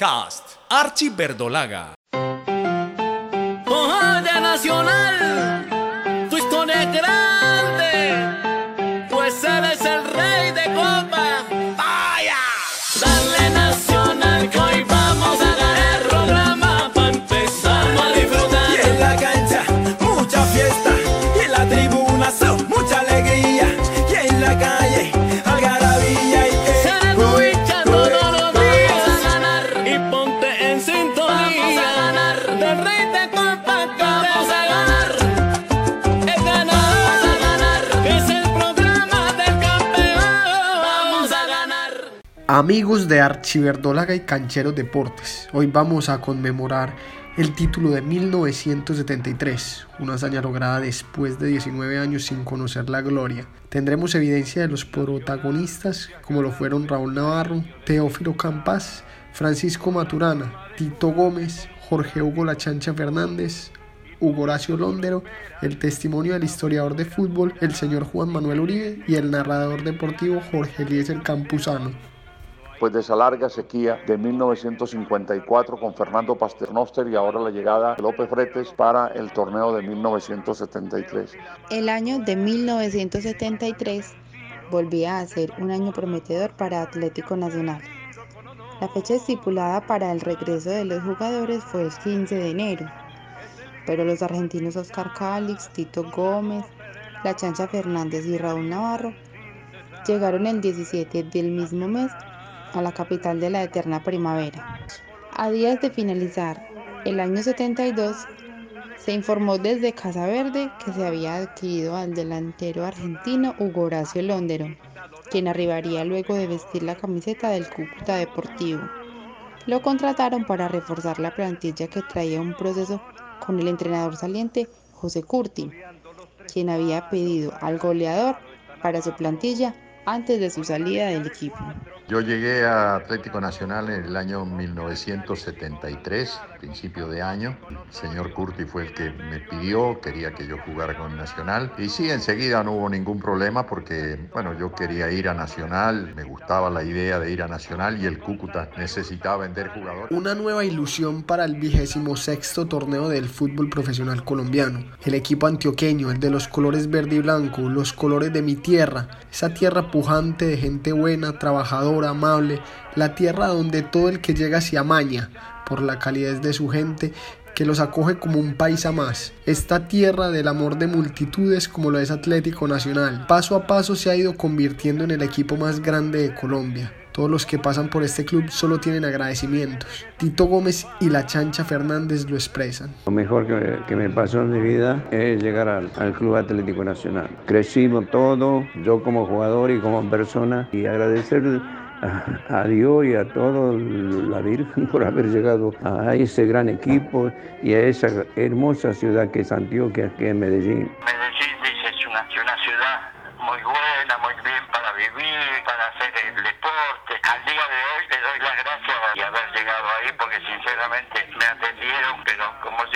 Podcast Archie Verdolaga. Amigos de Archiverdólaga y Cancheros Deportes, hoy vamos a conmemorar el título de 1973, una hazaña lograda después de 19 años sin conocer la gloria. Tendremos evidencia de los protagonistas como lo fueron Raúl Navarro, Teófilo Campas, Francisco Maturana, Tito Gómez, Jorge Hugo La Chancha Fernández, Hugo Horacio Londero, el testimonio del historiador de fútbol, el señor Juan Manuel Uribe y el narrador deportivo Jorge Eliezer Campuzano. Después de esa larga sequía de 1954 con Fernando Pasternoster y ahora la llegada de López Fretes para el torneo de 1973. El año de 1973 volvía a ser un año prometedor para Atlético Nacional. La fecha estipulada para el regreso de los jugadores fue el 15 de enero, pero los argentinos Oscar Calix, Tito Gómez, La Chancha Fernández y Raúl Navarro llegaron el 17 del mismo mes a la capital de la eterna primavera. A días de finalizar el año 72, se informó desde Casa Verde que se había adquirido al delantero argentino Hugo Horacio Londero, quien arribaría luego de vestir la camiseta del Cúcuta Deportivo. Lo contrataron para reforzar la plantilla que traía un proceso con el entrenador saliente José Curti, quien había pedido al goleador para su plantilla antes de su salida del equipo. Yo llegué a Atlético Nacional en el año 1973, principio de año. El señor Curti fue el que me pidió, quería que yo jugara con Nacional. Y sí, enseguida no hubo ningún problema porque, bueno, yo quería ir a Nacional, me gustaba la idea de ir a Nacional y el Cúcuta necesitaba vender jugadores. Una nueva ilusión para el vigésimo sexto torneo del fútbol profesional colombiano. El equipo antioqueño, el de los colores verde y blanco, los colores de mi tierra, esa tierra pujante de gente buena, trabajadora, amable, la tierra donde todo el que llega se amaña por la calidez de su gente que los acoge como un país más. Esta tierra del amor de multitudes como lo es Atlético Nacional, paso a paso se ha ido convirtiendo en el equipo más grande de Colombia. Todos los que pasan por este club solo tienen agradecimientos. Tito Gómez y la Chancha Fernández lo expresan. Lo mejor que, que me pasó en mi vida es llegar al, al Club Atlético Nacional. Crecimos todo, yo como jugador y como persona, y agradecer a, Dios y a toda la Virgen por haber llegado a ese gran equipo y a esa hermosa ciudad que es Antioquia, en Medellín. Medellín dice es una, una ciudad muy buena, muy bien para vivir, para hacer el deporte. Al día de hoy le doy las gracias de haber llegado ahí porque sinceramente me atendieron, pero como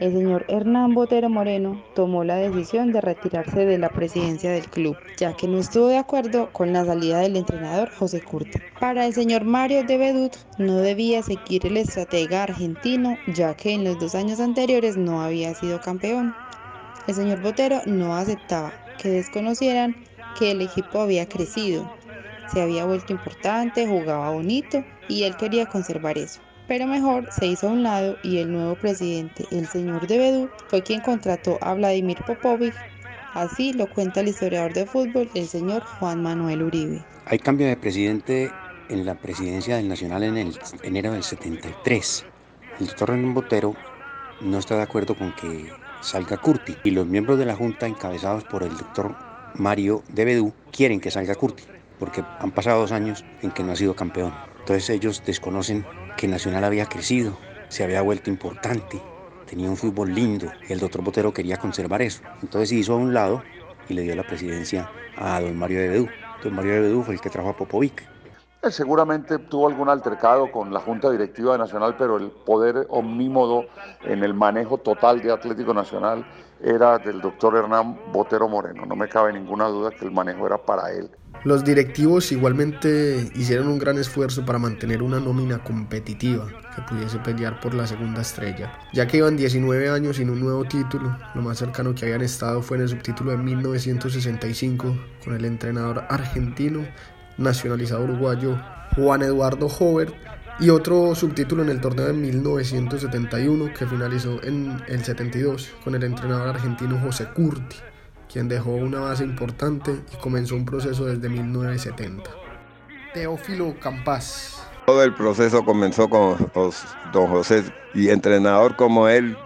el señor Hernán Botero Moreno tomó la decisión de retirarse de la presidencia del club, ya que no estuvo de acuerdo con la salida del entrenador José Curti. Para el señor Mario de Bedut no debía seguir el estratega argentino, ya que en los dos años anteriores no había sido campeón. El señor Botero no aceptaba que desconocieran que el equipo había crecido, se había vuelto importante, jugaba bonito y él quería conservar eso. Pero mejor se hizo a un lado y el nuevo presidente, el señor de Bedú, fue quien contrató a Vladimir Popovic. Así lo cuenta el historiador de fútbol, el señor Juan Manuel Uribe. Hay cambio de presidente en la presidencia del Nacional en el enero del 73. El doctor Hernán Botero no está de acuerdo con que salga Curti y los miembros de la Junta encabezados por el doctor Mario de Bedú quieren que salga Curti porque han pasado dos años en que no ha sido campeón. Entonces ellos desconocen que Nacional había crecido, se había vuelto importante, tenía un fútbol lindo el doctor Botero quería conservar eso. Entonces se hizo a un lado y le dio la presidencia a don Mario de Bedú. Don Mario de Bedú fue el que trajo a Popovic. Él seguramente tuvo algún altercado con la Junta Directiva Nacional, pero el poder omnímodo en el manejo total de Atlético Nacional era del doctor Hernán Botero Moreno. No me cabe ninguna duda que el manejo era para él. Los directivos igualmente hicieron un gran esfuerzo para mantener una nómina competitiva que pudiese pelear por la segunda estrella. Ya que iban 19 años sin un nuevo título, lo más cercano que habían estado fue en el subtítulo de 1965 con el entrenador argentino nacionalizado uruguayo Juan Eduardo Hobert y otro subtítulo en el torneo de 1971 que finalizó en el 72 con el entrenador argentino José Curti, quien dejó una base importante y comenzó un proceso desde 1970. Teófilo Campas. Todo el proceso comenzó con don José y entrenador como él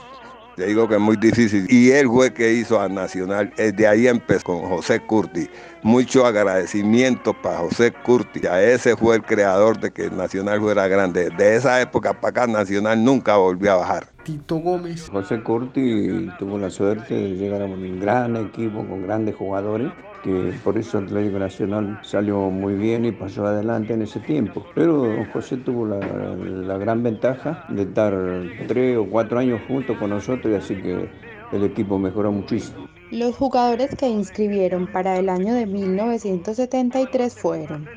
te digo que es muy difícil. Y él fue que hizo a Nacional. Desde ahí empezó con José Curti. Mucho agradecimiento para José Curti. A ese fue el creador de que Nacional fuera grande. De esa época para acá Nacional nunca volvió a bajar. Tito Gómez. José Curti tuvo la suerte de llegar a un gran equipo con grandes jugadores que por eso Atlético Nacional salió muy bien y pasó adelante en ese tiempo. Pero José tuvo la, la, gran ventaja de estar tres o cuatro años junto con nosotros y así que el equipo mejoró muchísimo. Los jugadores que inscribieron para el año de 1973 fueron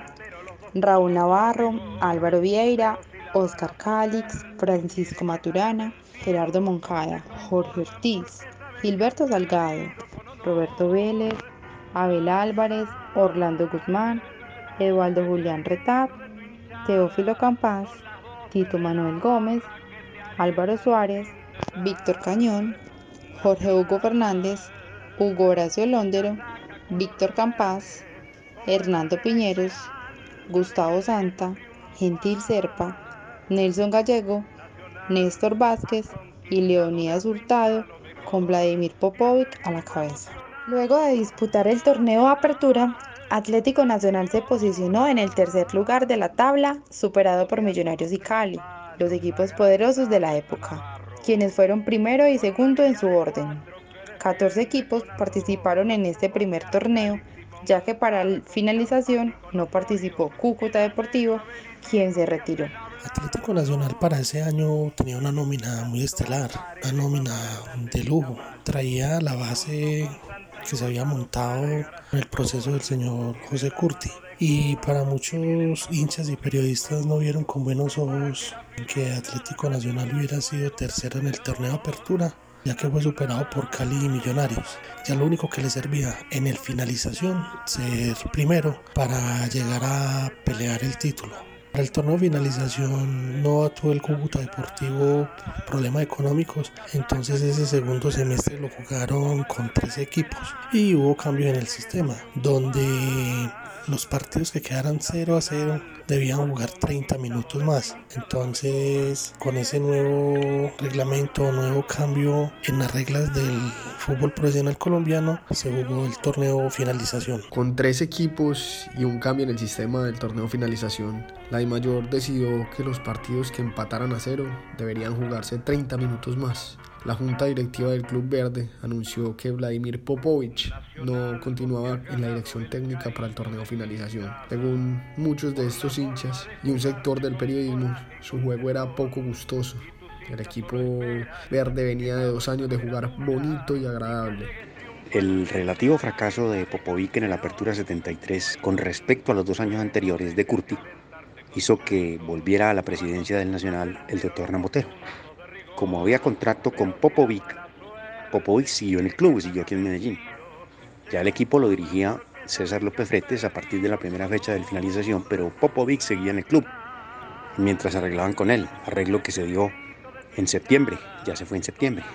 Raúl Navarro, Álvaro Vieira, Oscar Cálix, Francisco Maturana, Gerardo Moncada, Jorge Ortiz, Gilberto Salgado, Roberto Vélez, Abel Álvarez, Orlando Guzmán, Eduardo Julián Retap, Teófilo Campas, Tito Manuel Gómez, Álvaro Suárez, Víctor Cañón, Jorge Hugo Fernández, Hugo Horacio Londero, Víctor Campas, Hernando Piñeros, Gustavo Santa, Gentil Serpa, Nelson Gallego, Néstor Vázquez y Leonidas Hurtado con Vladimir Popovic a la cabeza. Luego de disputar el torneo Apertura, Atlético Nacional se posicionó en el tercer lugar de la tabla, superado por Millonarios y Cali, los equipos poderosos de la época, quienes fueron primero y segundo en su orden. 14 equipos participaron en este primer torneo, ya que para la finalización no participó Cúcuta Deportivo, quien se retiró. Atlético Nacional para ese año tenía una nómina muy estelar, una nómina de lujo. Traía la base que se había montado en el proceso del señor José Curti. Y para muchos hinchas y periodistas no vieron con buenos ojos que Atlético Nacional hubiera sido tercero en el torneo apertura, ya que fue superado por Cali y Millonarios. Ya lo único que le servía en el finalización ser primero para llegar a pelear el título. Para el torneo finalización no actuó el Cúcuta Deportivo problemas económicos, entonces ese segundo semestre lo jugaron con tres equipos y hubo cambio en el sistema, donde los partidos que quedaran 0 a 0 debían jugar 30 minutos más. Entonces, con ese nuevo reglamento, nuevo cambio en las reglas del fútbol profesional colombiano, se jugó el torneo finalización. Con tres equipos y un cambio en el sistema del torneo finalización, la I Mayor decidió que los partidos que empataran a cero deberían jugarse 30 minutos más. La junta directiva del Club Verde anunció que Vladimir Popovich no continuaba en la dirección técnica para el torneo finalización. Según muchos de estos hinchas y un sector del periodismo, su juego era poco gustoso. El equipo verde venía de dos años de jugar bonito y agradable. El relativo fracaso de Popovic en el Apertura 73 con respecto a los dos años anteriores de Curti hizo que volviera a la presidencia del Nacional el doctor Nambotero como había contrato con Popovic, Popovic siguió en el club, siguió aquí en Medellín. Ya el equipo lo dirigía César López Fretes a partir de la primera fecha de finalización, pero Popovic seguía en el club mientras arreglaban con él, arreglo que se dio en septiembre, ya se fue en septiembre.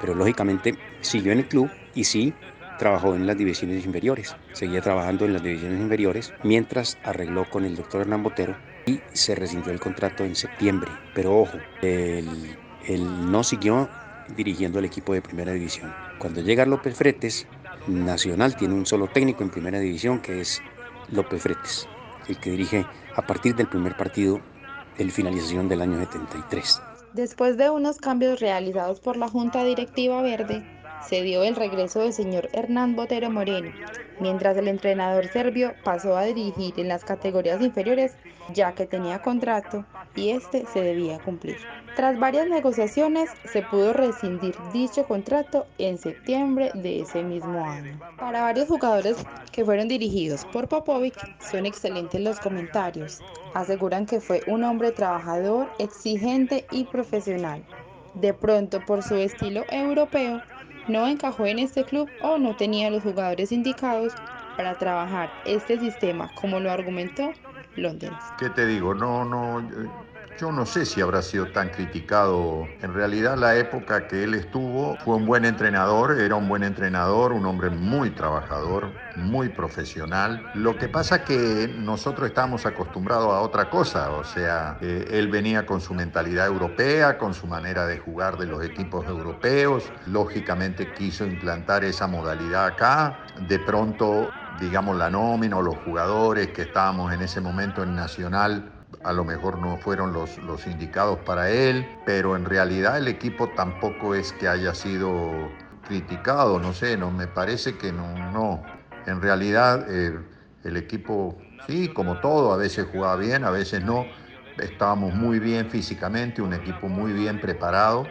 Pero lógicamente siguió en el club y sí trabajó en las divisiones inferiores, seguía trabajando en las divisiones inferiores mientras arregló con el doctor Hernán Botero y se rescindió el contrato en septiembre. Pero ojo, el él no siguió dirigiendo el equipo de primera división. Cuando llega López Fretes, Nacional tiene un solo técnico en primera división que es López Fretes, el que dirige a partir del primer partido de finalización del año 73. Después de unos cambios realizados por la Junta Directiva Verde, se dio el regreso del señor Hernán Botero Moreno, mientras el entrenador serbio pasó a dirigir en las categorías inferiores ya que tenía contrato y este se debía cumplir. Tras varias negociaciones se pudo rescindir dicho contrato en septiembre de ese mismo año. Para varios jugadores que fueron dirigidos por Popovic son excelentes los comentarios. Aseguran que fue un hombre trabajador, exigente y profesional. De pronto por su estilo europeo no encajó en este club o no tenía los jugadores indicados para trabajar este sistema como lo argumentó Londres. ¿Qué te digo? No, no, yo no sé si habrá sido tan criticado. En realidad la época que él estuvo fue un buen entrenador, era un buen entrenador, un hombre muy trabajador, muy profesional. Lo que pasa que nosotros estamos acostumbrados a otra cosa, o sea, eh, él venía con su mentalidad europea, con su manera de jugar de los equipos europeos, lógicamente quiso implantar esa modalidad acá, de pronto digamos la nómina o los jugadores que estábamos en ese momento en Nacional a lo mejor no fueron los, los indicados para él, pero en realidad el equipo tampoco es que haya sido criticado, no sé, no me parece que no, no. En realidad eh, el equipo, sí, como todo, a veces jugaba bien, a veces no. Estábamos muy bien físicamente, un equipo muy bien preparado.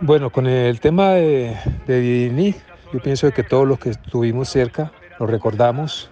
Bueno, con el tema de, de Dini, yo pienso que todos los que estuvimos cerca lo recordamos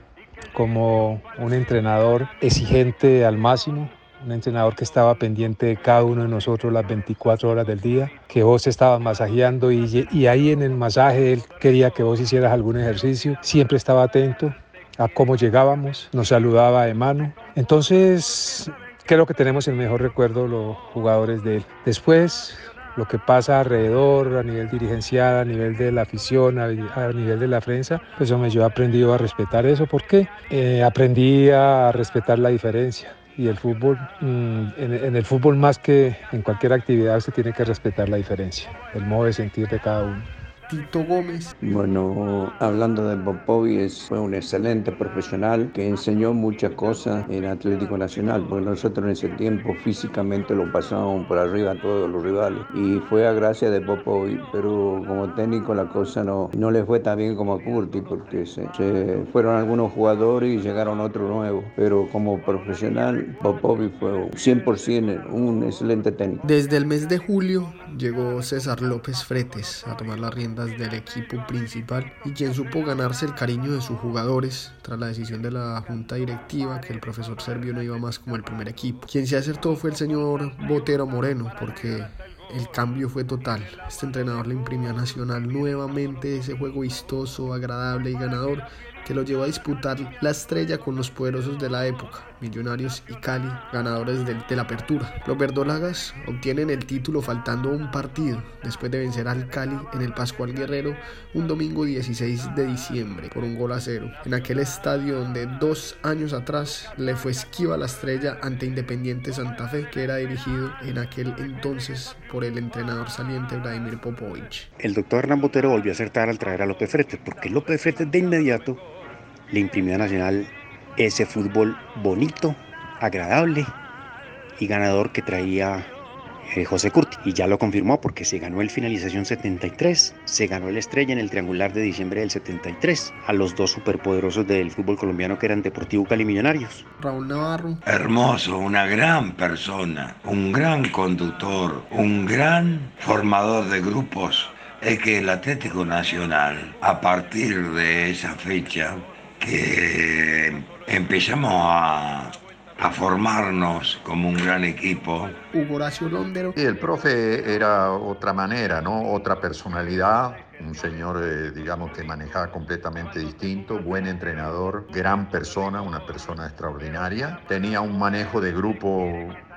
como un entrenador exigente al máximo, un entrenador que estaba pendiente de cada uno de nosotros las 24 horas del día, que vos estabas masajeando y, y ahí en el masaje él quería que vos hicieras algún ejercicio, siempre estaba atento a cómo llegábamos, nos saludaba de mano. Entonces, creo que tenemos el mejor recuerdo los jugadores de él. Después, lo que pasa alrededor, a nivel dirigencial, a nivel de la afición, a, nivel de la prensa, pues hombre, yo he aprendido a respetar eso. ¿Por qué? Eh, aprendí a respetar la diferencia y el fútbol, mm, en, el fútbol más que en cualquier actividad se tiene que respetar la diferencia, el modo de sentir de cada uno. Tito Gómez. Bueno, hablando de Popovic, fue un excelente profesional que enseñó muchas cosas en Atlético Nacional, porque nosotros en ese tiempo físicamente lo pasábamos por arriba a todos los rivales. Y fue a gracia de Popovic, pero como técnico la cosa no, no le fue tan bien como a Curti, porque se, se fueron algunos jugadores y llegaron otros nuevos. Pero como profesional, Popovic fue 100% un excelente técnico. Desde el mes de julio llegó César López Fretes a tomar la rienda del equipo principal y quien supo ganarse el cariño de sus jugadores tras la decisión de la junta directiva que el profesor Servio no iba más como el primer equipo. Quien se acertó fue el señor Botero Moreno porque el cambio fue total. Este entrenador le imprimió a Nacional nuevamente ese juego vistoso, agradable y ganador que lo llevó a disputar la estrella con los poderosos de la época, Millonarios y Cali, ganadores de, de la apertura. Los verdolagas obtienen el título faltando un partido, después de vencer al Cali en el Pascual Guerrero un domingo 16 de diciembre por un gol a cero, en aquel estadio donde dos años atrás le fue esquiva la estrella ante Independiente Santa Fe, que era dirigido en aquel entonces por el entrenador saliente Vladimir Popovich. El doctor Hernán Botero volvió a acertar al traer a López Fretes, porque López Fretes de inmediato le imprimió a Nacional ese fútbol bonito, agradable y ganador que traía eh, José Curti. Y ya lo confirmó porque se ganó el finalización 73, se ganó el estrella en el triangular de diciembre del 73, a los dos superpoderosos del fútbol colombiano que eran Deportivo Cali Millonarios. Raúl Navarro. Hermoso, una gran persona, un gran conductor, un gran formador de grupos. Es que el Atlético Nacional, a partir de esa fecha, que empezamos a, a, formarnos como un gran equipo. Hugo Horacio Londero. Y el profe era otra manera, ¿no? Otra personalidad, un señor, eh, digamos, que manejaba completamente distinto, buen entrenador, gran persona, una persona extraordinaria. Tenía un manejo de grupo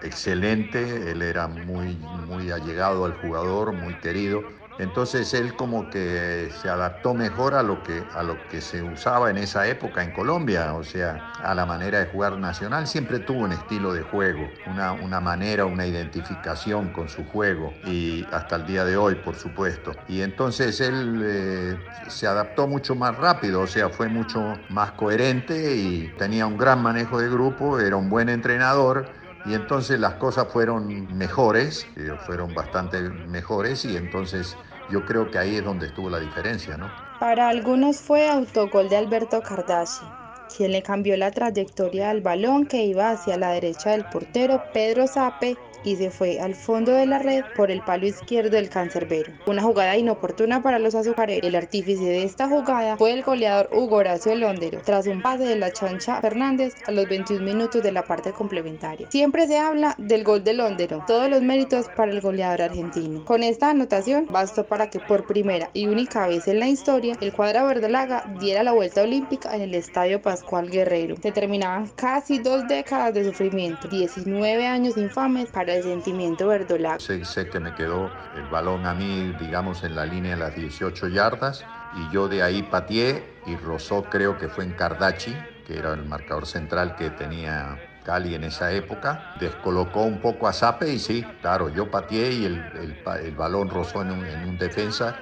excelente, él era muy, muy allegado al jugador, muy querido. Entonces él como que se adaptó mejor a lo que a lo que se usaba en esa época en Colombia, o sea, a la manera de jugar nacional. Siempre tuvo un estilo de juego, una, una manera, una identificación con su juego y hasta el día de hoy, por supuesto. Y entonces él eh, se adaptó mucho más rápido, o sea, fue mucho más coherente y tenía un gran manejo de grupo, era un buen entrenador y entonces las cosas fueron mejores, fueron bastante mejores y entonces yo creo que ahí es donde estuvo la diferencia, ¿no? Para algunos fue autogol de Alberto Cardaci, quien le cambió la trayectoria del balón que iba hacia la derecha del portero Pedro Sape y se fue al fondo de la red por el palo izquierdo del cancerbero. Una jugada inoportuna para los azucareros. El artífice de esta jugada fue el goleador Hugo Horacio Londero, tras un pase de la chancha Fernández a los 21 minutos de la parte complementaria. Siempre se habla del gol de Londero, todos los méritos para el goleador argentino. Con esta anotación bastó para que por primera y única vez en la historia el cuadro verdolaga diera la vuelta olímpica en el Estadio Pascual Guerrero. Se terminaban casi dos décadas de sufrimiento, 19 años infames para el sentimiento verdolago. Sé, sé que me quedó el balón a mí, digamos, en la línea de las 18 yardas y yo de ahí pateé y rozó, creo que fue en Cardachi, que era el marcador central que tenía Cali en esa época, descolocó un poco a Zape y sí, claro, yo pateé y el, el, el balón rozó en un, en un defensa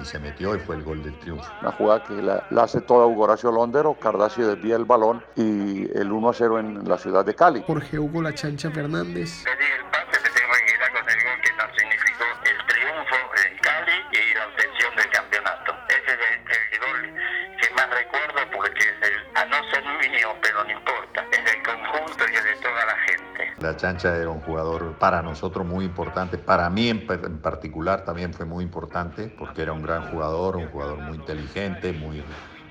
y se metió y fue el gol del triunfo. Una jugada que la, la hace toda Hugo Horacio Londero, desvía el balón y el 1 a 0 en la ciudad de Cali. Jorge Hugo La Chancha Fernández. La Chancha era un jugador para nosotros muy importante, para mí en, en, particular también fue muy importante porque era un gran jugador, un jugador muy inteligente, muy,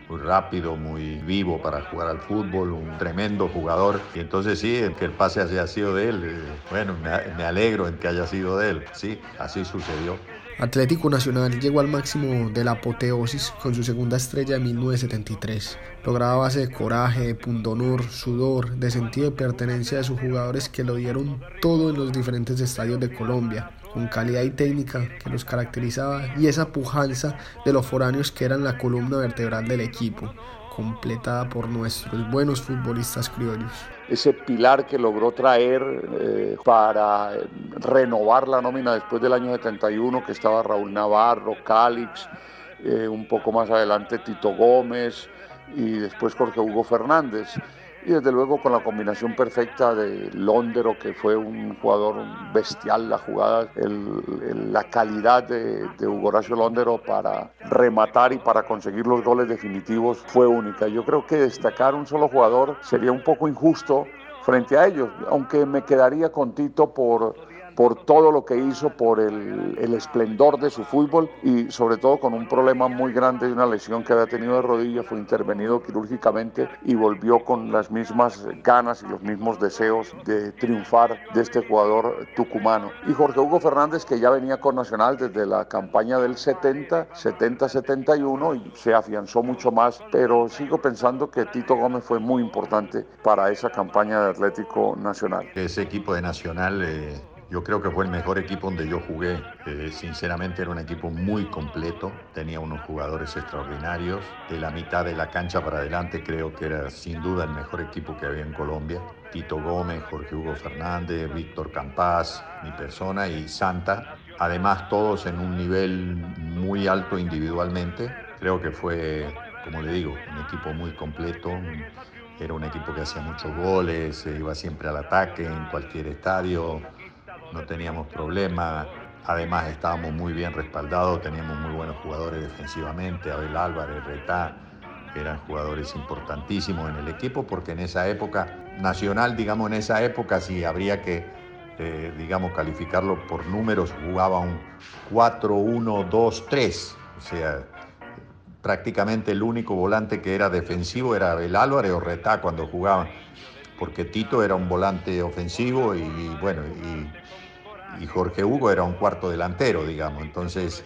muy rápido, muy vivo para jugar al fútbol, un tremendo jugador. Y entonces sí, que el pase haya sido de él, eh, bueno, me alegro en que haya sido de él, sí, así sucedió. Atlético Nacional llegó al máximo de la apoteosis con su segunda estrella en 1973. Lograba base de coraje, de pundonor, sudor, de sentido de pertenencia de sus jugadores que lo dieron todo en los diferentes estadios de Colombia, con calidad y técnica que los caracterizaba y esa pujanza de los foráneos que eran la columna vertebral del equipo, completada por nuestros buenos futbolistas criollos ese pilar que logró traer eh, para renovar la nómina después del año 71, que estaba Raúl Navarro, Calix, eh, un poco más adelante Tito Gómez y después Jorge Hugo Fernández y desde luego con la combinación perfecta de Londero, que fue un jugador bestial, la jugada, el, la calidad de, de, Hugo Horacio Londero para rematar y para conseguir los goles definitivos fue única. Yo creo que destacar un solo jugador sería un poco injusto frente a ellos, aunque me quedaría con Tito por por todo lo que hizo, por el, el, esplendor de su fútbol y sobre todo con un problema muy grande de una lesión que había tenido de rodilla, fue intervenido quirúrgicamente y volvió con las mismas ganas y los mismos deseos de triunfar de este jugador tucumano. Y Jorge Hugo Fernández, que ya venía con Nacional desde la campaña del 70, 70-71 y se afianzó mucho más, pero sigo pensando que Tito Gómez fue muy importante para esa campaña de Atlético Nacional. Ese equipo de Nacional... Eh yo creo que fue el mejor equipo donde yo jugué. Eh, sinceramente era un equipo muy completo, tenía unos jugadores extraordinarios. De la mitad de la cancha para adelante creo que era sin duda el mejor equipo que había en Colombia. Tito Gómez, Jorge Hugo Fernández, Víctor Campás, mi persona y Santa. Además todos en un nivel muy alto individualmente. Creo que fue, como le digo, un equipo muy completo. Era un equipo que hacía muchos goles, iba siempre al ataque en cualquier estadio no teníamos problema. Además estábamos muy bien respaldados, teníamos muy buenos jugadores defensivamente, Abel Álvarez, Retá, eran jugadores importantísimos en el equipo, porque en esa época, Nacional, digamos, en esa época, si habría que, eh, digamos, calificarlo por números, jugaba un 4-1-2-3, o sea, prácticamente el único volante que era defensivo era Abel Álvarez o Retá cuando jugaban, porque Tito era un volante ofensivo y, y bueno, y, y, Jorge Hugo era un cuarto delantero, digamos. Entonces,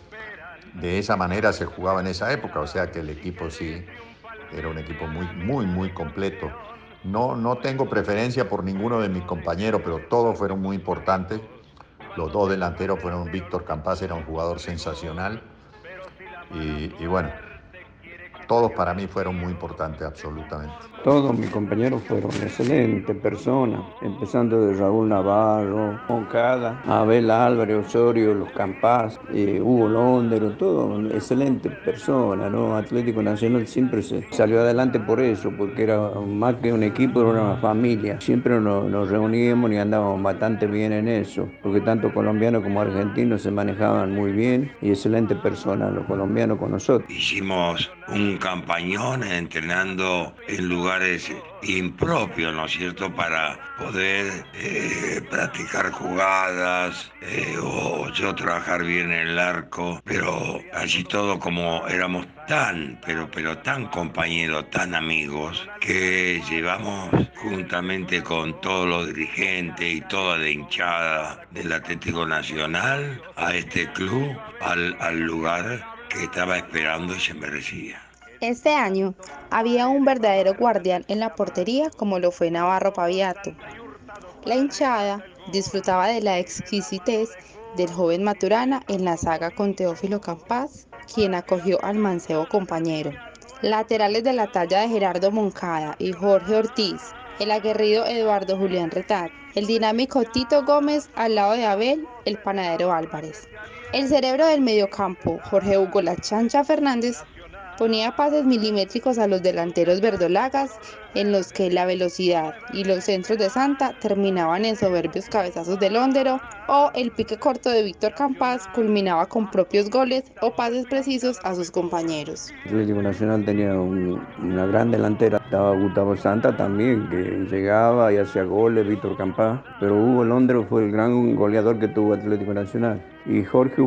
de esa manera se jugaba en esa época, o sea que el equipo sí era un equipo muy, muy, muy completo. No, no tengo preferencia por ninguno de mis compañeros, pero todos fueron muy importantes. Los dos delanteros fueron Víctor Campas, era un jugador sensacional. Y, y bueno, todos para mí fueron muy importantes, absolutamente. Todos mis compañeros fueron excelentes personas, empezando de Raúl Navarro, Moncada, Abel Álvarez, Osorio, Los Campas, eh, Hugo Londero, todo excelentes personas, ¿no? Atlético Nacional siempre se salió adelante por eso, porque era más que un equipo, era una familia. Siempre nos, nos reuníamos y andábamos bastante bien en eso, porque tanto colombianos como argentinos se manejaban muy bien y excelentes personas los colombianos con nosotros. Hicimos un campañón entrenando en lugares impropios, ¿no es cierto?, para poder eh, practicar jugadas eh, o yo trabajar bien en el arco, pero así todo como éramos tan, pero, pero tan compañeros, tan amigos, que llevamos juntamente con todos los dirigentes y toda la hinchada del Atlético Nacional a este club, al, al lugar que estaba esperando y se merecía. Este año había un verdadero guardián en la portería como lo fue Navarro Paviato. La hinchada disfrutaba de la exquisitez del joven Maturana en la saga con Teófilo Campas, quien acogió al mancebo compañero. Laterales de la talla de Gerardo Moncada y Jorge Ortiz, el aguerrido Eduardo Julián Retat, el dinámico Tito Gómez al lado de Abel, el panadero Álvarez. El cerebro del mediocampo, Jorge Hugo La Chancha Fernández, ponía pases milimétricos a los delanteros verdolagas en los que la velocidad y los centros de Santa terminaban en soberbios cabezazos de Londero o el pique corto de Víctor Campas culminaba con propios goles o pases precisos a sus compañeros. El Atlético Nacional tenía un, una gran delantera, estaba Gustavo Santa también, que llegaba y hacía goles, Víctor Campas, pero Hugo Londero fue el gran goleador que tuvo Atlético Nacional. Y Jorge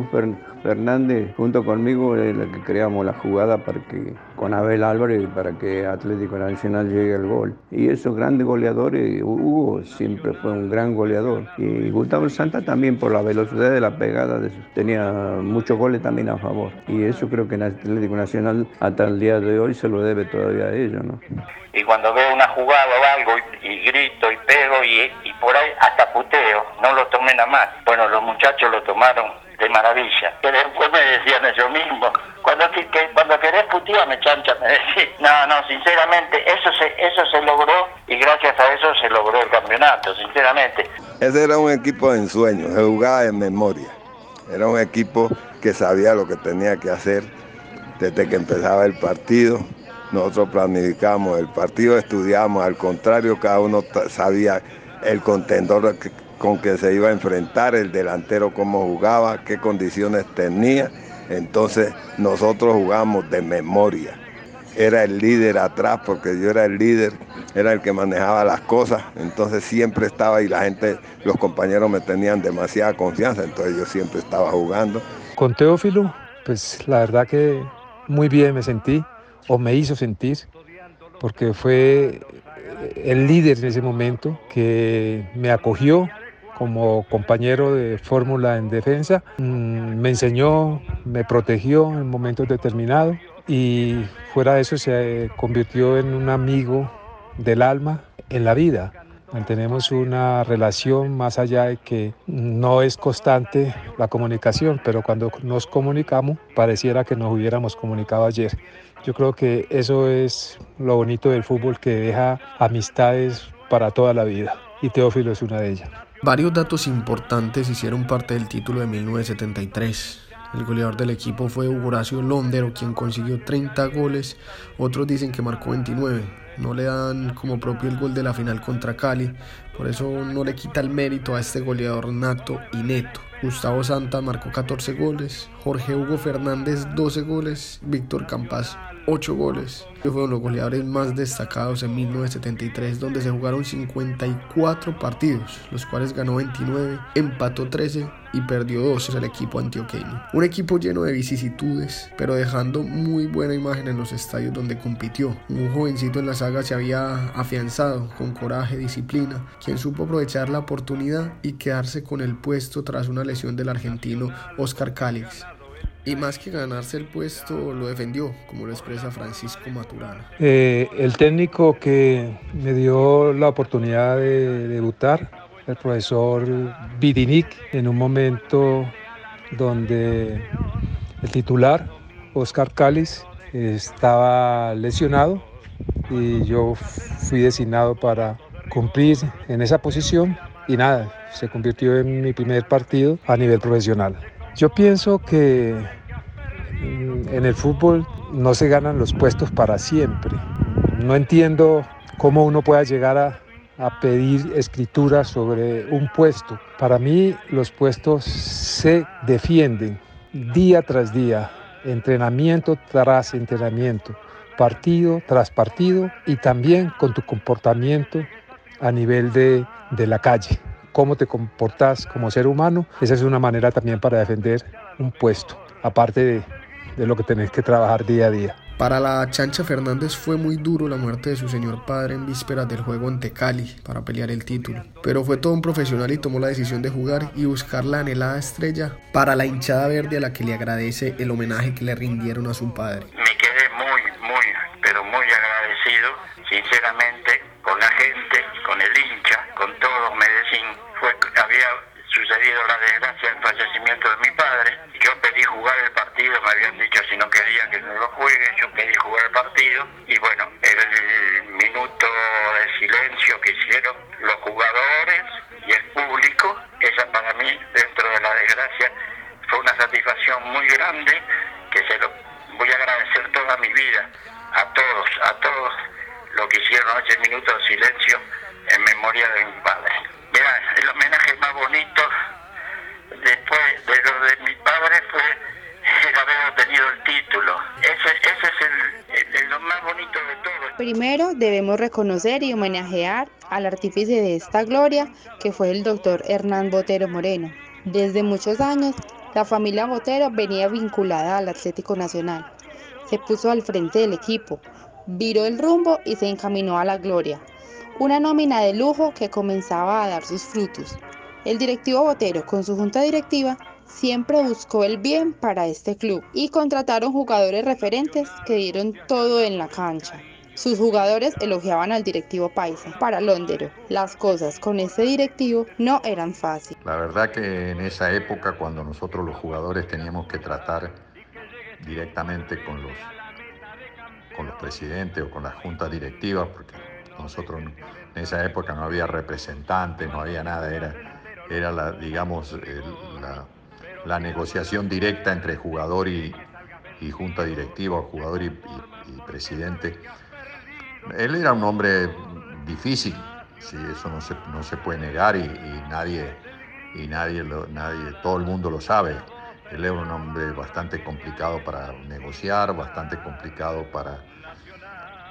Fernández, junto conmigo, es el que creamos la jugada para que, con Abel Álvarez para que Atlético Nacional llegue al gol. Y esos grandes goleadores, Hugo siempre fue un gran goleador. Y Gustavo Santa también por la velocidad de la pegada, de, tenía muchos goles también a favor. Y eso creo que en Atlético Nacional hasta el día de hoy se lo debe todavía a ellos. ¿no? Y cuando veo una jugada o algo y, y grito y pego y, y por ahí hasta puteo, no lo tomen a más. Bueno, los muchachos lo tomaron de maravilla. Que después me decían ellos mismos, cuando, que, cuando querés putear me chancha, me decís. No, no, sinceramente, eso se, eso se logró y gracias a eso se logró el campeonato, sinceramente. Ese era un equipo de ensueño, se jugaba en memoria. Era un equipo que sabía lo que tenía que hacer desde que empezaba el partido. Nosotros planificamos el partido, estudiamos, al contrario, cada uno sabía el contendor con que se iba a enfrentar, el delantero cómo jugaba, qué condiciones tenía. Entonces nosotros jugamos de memoria. Era el líder atrás porque yo era el líder, era el que manejaba las cosas, entonces siempre estaba y la gente, los compañeros me tenían demasiada confianza, entonces yo siempre estaba jugando. Con Teófilo, pues la verdad que muy bien me sentí, o me hizo sentir, porque fue el líder en ese momento que me acogió, como compañero de fórmula en defensa. Me enseñó, me protegió en momentos determinados y fuera de eso se convirtió en un amigo del alma en la vida. Mantenemos una relación más allá de que no es constante la comunicación, pero cuando nos comunicamos pareciera que nos hubiéramos comunicado ayer. Yo creo que eso es lo bonito del fútbol que deja amistades para toda la vida y Teófilo es una de ellas. Varios datos importantes hicieron parte del título de 1973. El goleador del equipo fue Horacio Londero, quien consiguió 30 goles. Otros dicen que marcó 29. No le dan como propio el gol de la final contra Cali. Por eso no le quita el mérito a este goleador nato y neto. Gustavo Santa marcó 14 goles. Jorge Hugo Fernández 12 goles. Víctor Campas 8 goles. Fueron los goleadores más destacados en 1973, donde se jugaron 54 partidos, los cuales ganó 29, empató 13 y perdió 2 el equipo antioqueño. Un equipo lleno de vicisitudes, pero dejando muy buena imagen en los estadios donde compitió. Un jovencito en la saga se había afianzado con coraje, disciplina, quien supo aprovechar la oportunidad y quedarse con el puesto tras una lesión del argentino Oscar Calix. Y más que ganarse el puesto, lo defendió, como lo expresa Francisco Maturana. Eh, el técnico que me dio la oportunidad de debutar, el profesor Vidinic, en un momento donde el titular, Oscar Cáliz, estaba lesionado y yo fui designado para cumplir en esa posición y nada, se convirtió en mi primer partido a nivel profesional. Yo pienso que mm, en el fútbol no se ganan los puestos para siempre. No entiendo cómo uno pueda llegar a, a pedir escritura sobre un puesto. Para mí los puestos se defienden día tras día, entrenamiento tras entrenamiento, partido tras partido y también con tu comportamiento a nivel de, de la calle. Cómo te comportas como ser humano, esa es una manera también para defender un puesto, aparte de, de lo que tenés que trabajar día a día. Para la Chancha Fernández fue muy duro la muerte de su señor padre en vísperas del juego ante Cali para pelear el título, pero fue todo un profesional y tomó la decisión de jugar y buscar la anhelada estrella para la hinchada verde a la que le agradece el homenaje que le rindieron a su padre. Me quedé muy, muy, pero muy agradecido, sinceramente, con la gente, con el hincha, con todo Medellín. Fue, había sucedido la desgracia del fallecimiento de mi padre. Yo pedí jugar el partido, me habían dicho si no quería que no lo juegue, yo pedí jugar el partido y bueno, el minuto de silencio que hicieron los jugadores y el público, esa para mí, dentro de la desgracia, fue una satisfacción muy grande que se lo voy a agradecer toda mi vida a todos, a todos que hicieron ese minuto de silencio en memoria de mi padre. Mira, el homenaje más bonito después de lo de mi padre fue el haber obtenido el título. Ese, ese es el, el, lo más bonito de todo. Primero debemos reconocer y homenajear al artífice de esta gloria, que fue el doctor Hernán Botero Moreno. Desde muchos años, la familia Botero venía vinculada al Atlético Nacional. Se puso al frente del equipo, viró el rumbo y se encaminó a la gloria. Una nómina de lujo que comenzaba a dar sus frutos. El directivo Botero, con su junta directiva, siempre buscó el bien para este club y contrataron jugadores referentes que dieron todo en la cancha. Sus jugadores elogiaban al directivo Paisa. Para Londero, las cosas con este directivo no eran fáciles. La verdad que en esa época, cuando nosotros los jugadores teníamos que tratar directamente con los, con los presidentes o con las juntas directivas, porque nosotros en esa época no había representantes, no había nada, era, era la, digamos, el, la, la, negociación directa entre jugador y, y junta directiva, jugador y, y, y, presidente. Él era un hombre difícil, sí, eso no se, no se puede negar y, nadie, y nadie, lo, nadie, todo el mundo lo sabe. Él era un hombre bastante complicado para negociar, bastante complicado para,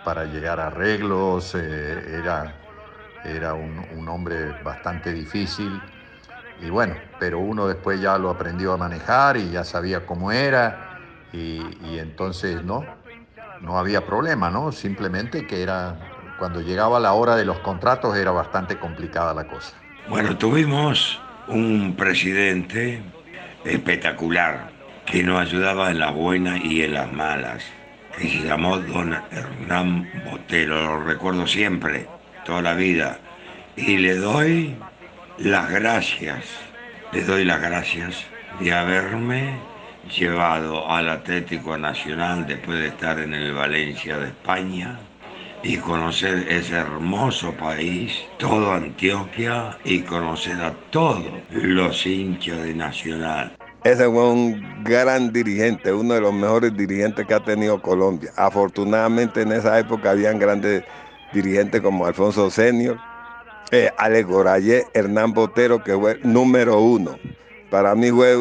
para llegar a arreglos, eh, era, era un, un, hombre bastante difícil y bueno, pero uno después ya lo aprendió a manejar y ya sabía cómo era y, y entonces no, no había problema, ¿no? Simplemente que era, cuando llegaba la hora de los contratos era bastante complicada la cosa. Bueno, tuvimos un presidente espectacular que nos ayudaba en las buenas y en las malas que se llamó don Hernán Botero, lo recuerdo siempre, toda la vida. Y le doy las gracias, le doy las gracias de haberme llevado al Atlético Nacional después de estar en el Valencia de España y conocer ese hermoso país, todo Antioquia y conocer a todos los hinchas de Nacional. Ese fue un gran dirigente, uno de los mejores dirigentes que ha tenido Colombia. Afortunadamente en esa época habían grandes dirigentes como Alfonso Senior, eh, Alex Gorayé, Hernán Botero, que fue número uno. Para mí fue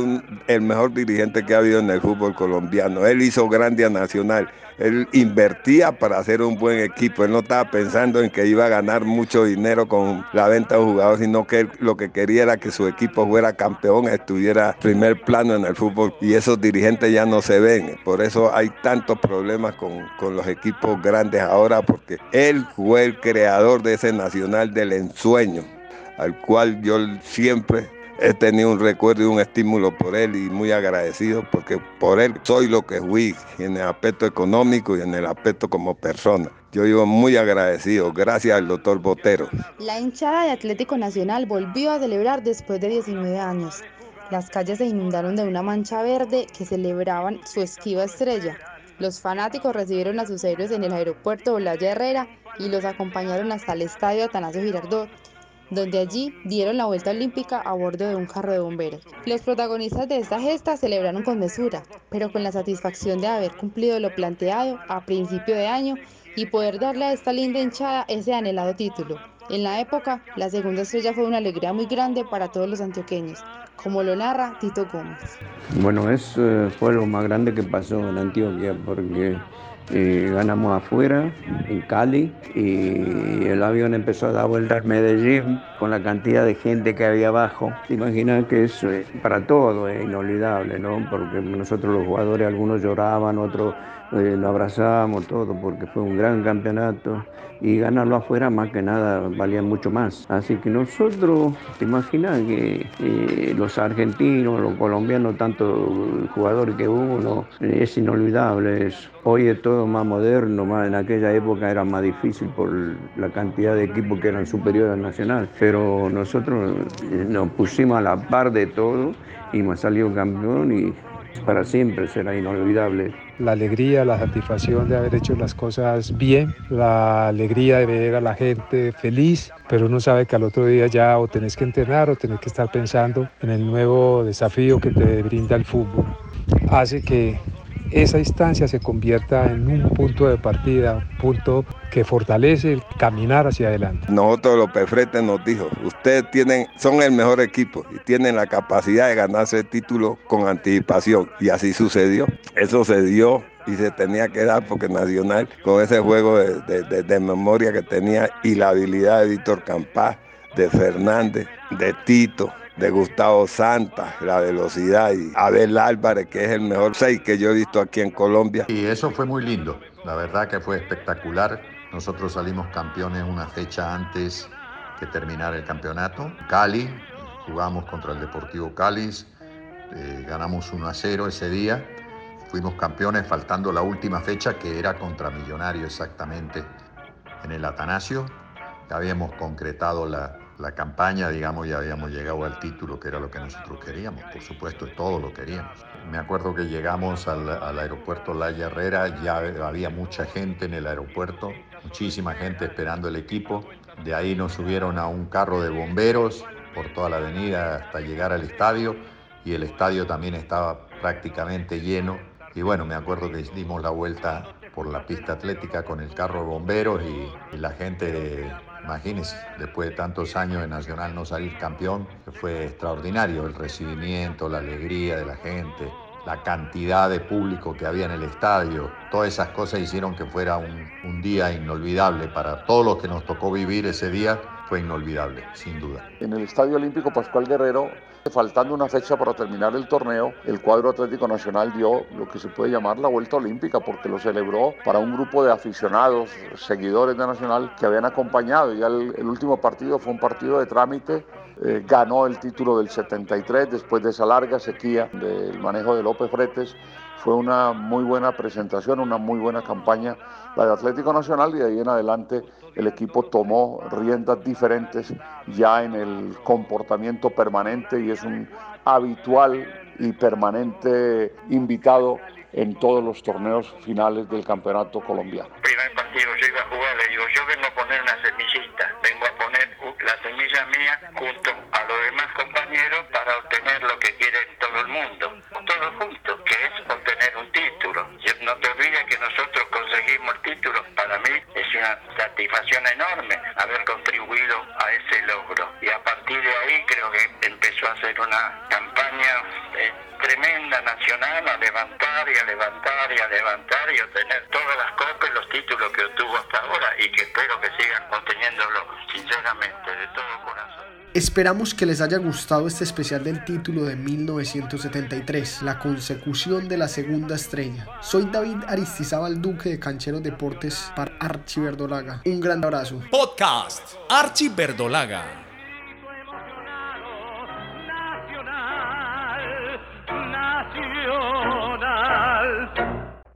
el mejor dirigente que ha habido en el fútbol colombiano. Él hizo grande a Nacional. Él invertía para hacer un buen equipo. Él no estaba pensando en que iba a ganar mucho dinero con la venta de jugadores, sino que él lo que quería era que su equipo fuera campeón, estuviera primer plano en el fútbol. Y esos dirigentes ya no se ven. Por eso hay tantos problemas con, con los equipos grandes ahora, porque él fue el creador de ese Nacional del ensueño, al cual yo siempre he tenido un recuerdo y un estímulo por él y muy agradecido porque por él soy lo que fui en el aspecto económico y en el aspecto como persona. Yo vivo muy agradecido, gracias al doctor Botero. La hinchada de Atlético Nacional volvió a celebrar después de 19 años. Las calles se inundaron de una mancha verde que celebraban su esquiva estrella. Los fanáticos recibieron a sus héroes en el aeropuerto Olaya Herrera y los acompañaron hasta el estadio Atanasio Girardot, donde allí dieron la vuelta olímpica a bordo de un carro de bomberos. Los protagonistas de esta gesta celebraron con mesura, pero con la satisfacción de haber cumplido lo planteado a principio de año y poder darle a esta linda hinchada ese anhelado título. En la época, la segunda estrella fue una alegría muy grande para todos los antioqueños, como lo narra Tito Gómez. Bueno, eso fue lo más grande que pasó en Antioquia porque eh, ganamos afuera, en Cali, y el avión empezó a dar vueltas en Medellín con la cantidad de gente que había abajo. Te imaginas que eso es para todo es inolvidable, ¿no? Porque nosotros los jugadores, algunos lloraban, otros eh, lo abrazábamos, todo, porque fue un gran campeonato y ganarlo afuera más que nada valía mucho más. Así que nosotros, te imaginas que eh, los argentinos, los colombianos, tanto jugadores que hubo, es inolvidable eso. Hoy es todo más moderno, más en aquella época era más difícil por la cantidad de equipos que eran superiores al nacional, pero nosotros eh, nos pusimos a la par de todo y me salió campeón y para siempre será inolvidable. La alegría, la satisfacción de haber hecho las cosas bien, la alegría de ver a la gente feliz, pero uno sabe que al otro día ya o tenés que entrenar o tenés que estar pensando en el nuevo desafío que te brinda el fútbol. Hace que esa instancia se convierta en un punto de partida, un punto que fortalece el caminar hacia adelante. Nosotros los Pefretes nos dijo, ustedes tienen, son el mejor equipo y tienen la capacidad de ganarse el título con anticipación. Y así sucedió. Eso se dio y se tenía que dar porque Nacional, con ese juego de, de, de memoria que tenía y la habilidad de Víctor Campás, de Fernández, de Tito, de Gustavo Santa, la velocidad y Abel Álvarez, que es el mejor 6 que yo he visto aquí en Colombia. Y eso fue muy lindo, la verdad que fue espectacular. Nosotros salimos campeones una fecha antes que terminar el campeonato. Cali, jugamos contra el Deportivo Cali, eh, ganamos 1 a 0 ese día. Fuimos campeones faltando la última fecha que era contra Millonario exactamente en el Atanasio. Habíamos concretado la, la campaña, digamos, ya habíamos llegado al título, que era lo que nosotros queríamos, por supuesto, todo lo queríamos. Me acuerdo que llegamos al, al aeropuerto La Herrera, ya había mucha gente en el aeropuerto, muchísima gente esperando el equipo. De ahí nos subieron a un carro de bomberos por toda la avenida hasta llegar al estadio y el estadio también estaba prácticamente lleno. Y bueno, me acuerdo que dimos la vuelta por la pista atlética con el carro de bomberos y, y la gente Imagínense, después de tantos años de Nacional no salir campeón, fue extraordinario el recibimiento, la alegría de la gente, la cantidad de público que había en el estadio. Todas esas cosas hicieron que fuera un, día inolvidable para todos los que nos tocó vivir ese día. Fue inolvidable, sin duda. En el Estadio Olímpico Pascual Guerrero, faltando una fecha para terminar el torneo, el cuadro Atlético Nacional dio lo que se puede llamar la vuelta olímpica, porque lo celebró para un grupo de aficionados, seguidores de Nacional, que habían acompañado. Ya el último partido fue un partido de trámite eh, ganó el título del 73 después de esa larga sequía del manejo de López Fretes. Fue una muy buena presentación, una muy buena campaña la de Atlético Nacional y de ahí en adelante el equipo tomó riendas diferentes ya en el comportamiento permanente y es un habitual y permanente invitado en todos los torneos finales del campeonato colombiano. Primer partido yo iba a jugar, le digo, yo vengo a poner una semillita, vengo mía junto a los demás compañeros para obtener lo que quiere todo el mundo, todos juntos, que es obtener un título. No te olvides que nosotros conseguimos el título, para mí es una satisfacción enorme haber contribuido a ese logro. Y a partir de ahí creo que empezó a hacer una campaña eh, tremenda nacional a levantar y a levantar y a levantar y obtener todas las copas y los títulos que obtuvo hasta ahora y que espero que sigan obteniéndolo sinceramente de todo corazón. Esperamos que les haya gustado este especial del título de 1973, la consecución de la segunda estrella. Soy David Aristizábal Duque de Cancheros Deportes para Archie Verdolaga. Un gran abrazo. Podcast Archie Verdolaga. nación.